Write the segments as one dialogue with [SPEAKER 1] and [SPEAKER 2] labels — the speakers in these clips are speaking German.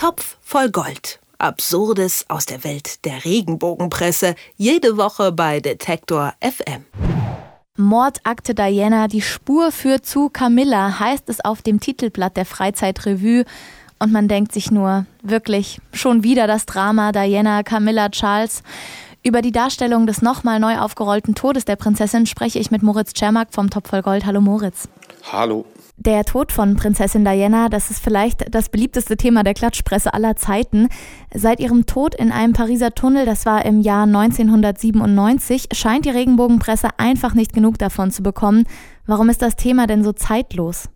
[SPEAKER 1] Topf voll Gold. Absurdes aus der Welt der Regenbogenpresse. Jede Woche bei Detektor FM.
[SPEAKER 2] Mordakte Diana, die Spur führt zu Camilla, heißt es auf dem Titelblatt der Freizeitrevue. Und man denkt sich nur, wirklich, schon wieder das Drama Diana, Camilla, Charles. Über die Darstellung des nochmal neu aufgerollten Todes der Prinzessin spreche ich mit Moritz Czermak vom Topf voll Gold. Hallo Moritz.
[SPEAKER 3] Hallo.
[SPEAKER 2] Der Tod von Prinzessin Diana, das ist vielleicht das beliebteste Thema der Klatschpresse aller Zeiten. Seit ihrem Tod in einem Pariser Tunnel, das war im Jahr 1997, scheint die Regenbogenpresse einfach nicht genug davon zu bekommen. Warum ist das Thema denn so zeitlos?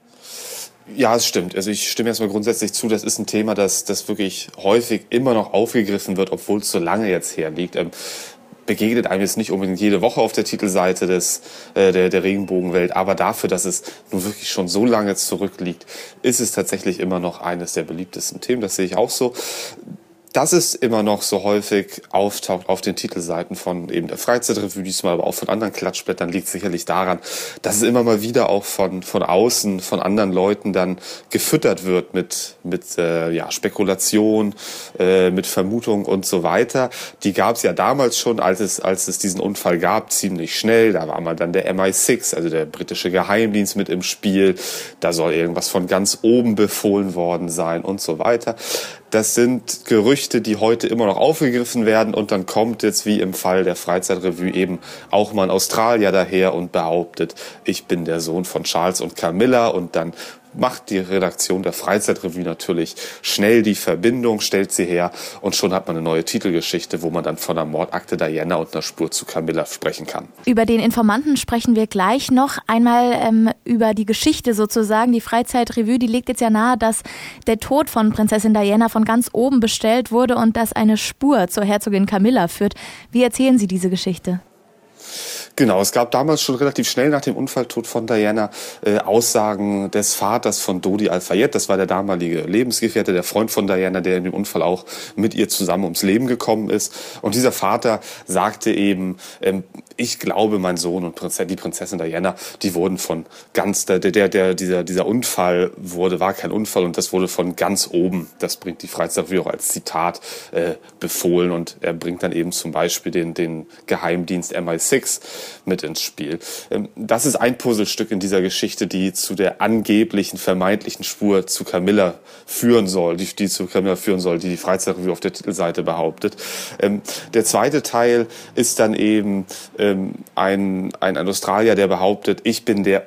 [SPEAKER 3] Ja, es stimmt. Also ich stimme erstmal grundsätzlich zu, das ist ein Thema, das, das wirklich häufig immer noch aufgegriffen wird, obwohl es so lange jetzt herliegt. Ähm, begegnet einem jetzt nicht unbedingt jede Woche auf der Titelseite des, äh, der, der Regenbogenwelt, aber dafür, dass es nun wirklich schon so lange zurückliegt, ist es tatsächlich immer noch eines der beliebtesten Themen. Das sehe ich auch so dass es immer noch so häufig auftaucht auf den Titelseiten von eben der Freizeitrevue, diesmal aber auch von anderen Klatschblättern, liegt sicherlich daran, dass es immer mal wieder auch von, von außen, von anderen Leuten dann gefüttert wird mit, mit äh, ja, Spekulation, äh, mit Vermutung und so weiter. Die gab es ja damals schon, als es, als es diesen Unfall gab, ziemlich schnell. Da war mal dann der MI6, also der britische Geheimdienst mit im Spiel. Da soll irgendwas von ganz oben befohlen worden sein und so weiter. Das sind Gerüchte, die heute immer noch aufgegriffen werden und dann kommt jetzt wie im Fall der Freizeitrevue eben auch mal ein Australier daher und behauptet, ich bin der Sohn von Charles und Camilla und dann macht die Redaktion der Freizeitrevue natürlich schnell die Verbindung, stellt sie her und schon hat man eine neue Titelgeschichte, wo man dann von der Mordakte Diana und einer Spur zu Camilla sprechen kann.
[SPEAKER 2] Über den Informanten sprechen wir gleich noch. Einmal ähm, über die Geschichte sozusagen. Die Freizeitrevue, die legt jetzt ja nahe, dass der Tod von Prinzessin Diana von ganz oben bestellt wurde und dass eine Spur zur Herzogin Camilla führt. Wie erzählen Sie diese Geschichte?
[SPEAKER 3] Genau, es gab damals schon relativ schnell nach dem Unfalltod von Diana äh, Aussagen des Vaters von Dodi Al-Fayed. Das war der damalige Lebensgefährte, der Freund von Diana, der in dem Unfall auch mit ihr zusammen ums Leben gekommen ist. Und dieser Vater sagte eben, ähm, ich glaube, mein Sohn und Prinzessin, die Prinzessin Diana, die wurden von ganz, der, der, der, dieser, dieser Unfall wurde, war kein Unfall und das wurde von ganz oben, das bringt die Freizeitrevue auch als Zitat äh, befohlen und er bringt dann eben zum Beispiel den, den Geheimdienst MI6 mit ins Spiel. Ähm, das ist ein Puzzlestück in dieser Geschichte, die zu der angeblichen, vermeintlichen Spur zu Camilla führen soll, die, die zu Camilla führen soll, die die Freizeitrevue auf der Titelseite behauptet. Ähm, der zweite Teil ist dann eben ähm, ein, ein, Australier, der behauptet, ich bin der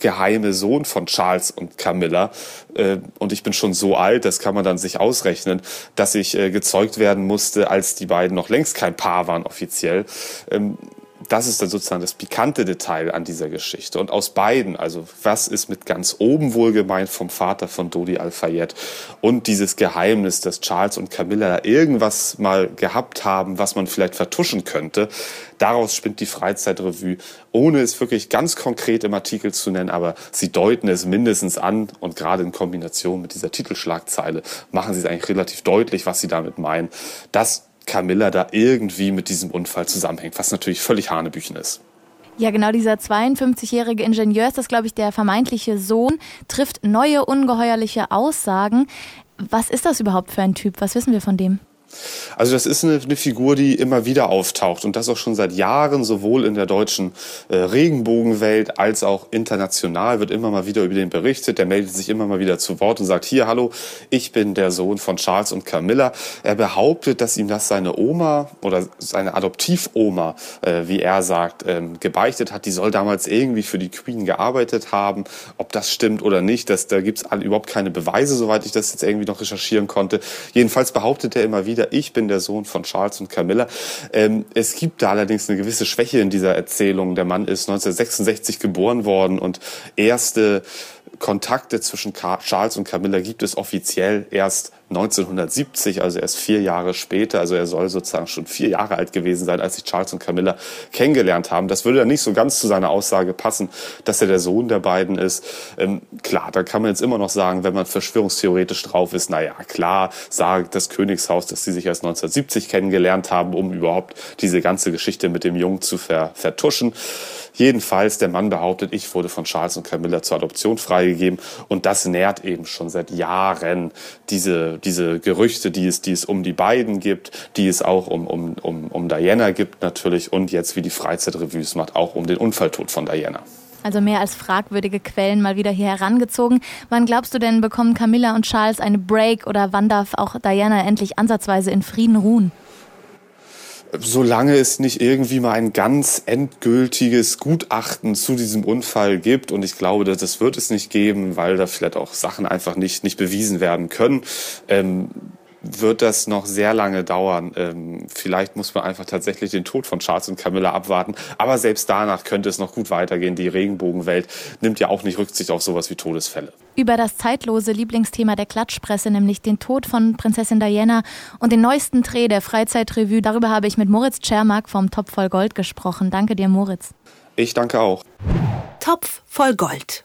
[SPEAKER 3] geheime Sohn von Charles und Camilla. Äh, und ich bin schon so alt, das kann man dann sich ausrechnen, dass ich äh, gezeugt werden musste, als die beiden noch längst kein Paar waren offiziell das ist dann sozusagen das pikante Detail an dieser Geschichte. Und aus beiden, also was ist mit ganz oben wohl gemeint vom Vater von Dodi Al-Fayed und dieses Geheimnis, dass Charles und Camilla irgendwas mal gehabt haben, was man vielleicht vertuschen könnte, daraus spinnt die Freizeitrevue, ohne es wirklich ganz konkret im Artikel zu nennen, aber sie deuten es mindestens an und gerade in Kombination mit dieser Titelschlagzeile machen sie es eigentlich relativ deutlich, was sie damit meinen. Das Camilla da irgendwie mit diesem Unfall zusammenhängt, was natürlich völlig Hanebüchen ist.
[SPEAKER 2] Ja, genau, dieser 52-jährige Ingenieur ist das, glaube ich, der vermeintliche Sohn, trifft neue ungeheuerliche Aussagen. Was ist das überhaupt für ein Typ? Was wissen wir von dem?
[SPEAKER 3] Also das ist eine, eine, Figur, die immer wieder auftaucht und das auch schon seit Jahren, sowohl in der deutschen äh, Regenbogenwelt als auch international wird immer mal wieder über den berichtet. Der meldet sich immer mal wieder zu Wort und sagt, hier, hallo, ich bin der Sohn von Charles und Camilla. Er behauptet, dass ihm das seine Oma oder seine Adoptivoma, äh, wie er sagt, ähm, gebeichtet hat. Die soll damals irgendwie für die Queen gearbeitet haben. Ob das stimmt oder nicht, das, da gibt es überhaupt keine Beweise, soweit ich das jetzt irgendwie noch recherchieren konnte. Jedenfalls behauptet er immer wieder, ich bin der Sohn von Charles und Camilla. Ähm, es gibt da allerdings eine gewisse Schwäche in dieser Erzählung. Der Mann ist 1966 geboren worden und erste Kontakte zwischen Charles und Camilla gibt es offiziell erst 1970, also erst vier Jahre später. Also er soll sozusagen schon vier Jahre alt gewesen sein, als sich Charles und Camilla kennengelernt haben. Das würde dann nicht so ganz zu seiner Aussage passen, dass er der Sohn der beiden ist. Ähm, klar, da kann man jetzt immer noch sagen, wenn man verschwörungstheoretisch drauf ist, naja, klar, sagt das Königshaus, dass sie sich erst 1970 kennengelernt haben, um überhaupt diese ganze Geschichte mit dem Jungen zu ver vertuschen Jedenfalls, der Mann behauptet, ich wurde von Charles und Camilla zur Adoption freigegeben und das nährt eben schon seit Jahren diese, diese Gerüchte, die es, die es um die beiden gibt, die es auch um, um, um, um Diana gibt natürlich und jetzt, wie die Freizeitrevues macht, auch um den Unfalltod von Diana.
[SPEAKER 2] Also mehr als fragwürdige Quellen mal wieder hier herangezogen. Wann glaubst du denn, bekommen Camilla und Charles eine Break oder wann darf auch Diana endlich ansatzweise in Frieden ruhen?
[SPEAKER 3] Solange es nicht irgendwie mal ein ganz endgültiges Gutachten zu diesem Unfall gibt, und ich glaube, das wird es nicht geben, weil da vielleicht auch Sachen einfach nicht, nicht bewiesen werden können, ähm, wird das noch sehr lange dauern. Ähm, vielleicht muss man einfach tatsächlich den Tod von Charles und Camilla abwarten. Aber selbst danach könnte es noch gut weitergehen. Die Regenbogenwelt nimmt ja auch nicht Rücksicht auf sowas wie Todesfälle.
[SPEAKER 2] Über das zeitlose Lieblingsthema der Klatschpresse, nämlich den Tod von Prinzessin Diana und den neuesten Dreh der Freizeitrevue, darüber habe ich mit Moritz Czermak vom Topf voll Gold gesprochen. Danke dir, Moritz.
[SPEAKER 3] Ich danke auch.
[SPEAKER 1] Topf voll Gold.